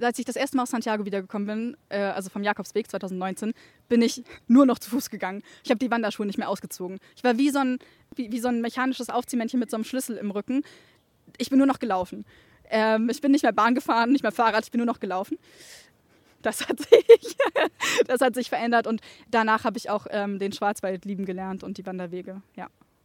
als ich das erste Mal aus Santiago wiedergekommen bin, äh, also vom Jakobsweg 2019, bin ich nur noch zu Fuß gegangen. Ich habe die Wanderschuhe nicht mehr ausgezogen. Ich war wie so, ein, wie, wie so ein mechanisches Aufziehmännchen mit so einem Schlüssel im Rücken. Ich bin nur noch gelaufen. Ähm, ich bin nicht mehr Bahn gefahren, nicht mehr Fahrrad, ich bin nur noch gelaufen. Das hat sich, das hat sich verändert und danach habe ich auch ähm, den Schwarzwald lieben gelernt und die Wanderwege. Ja.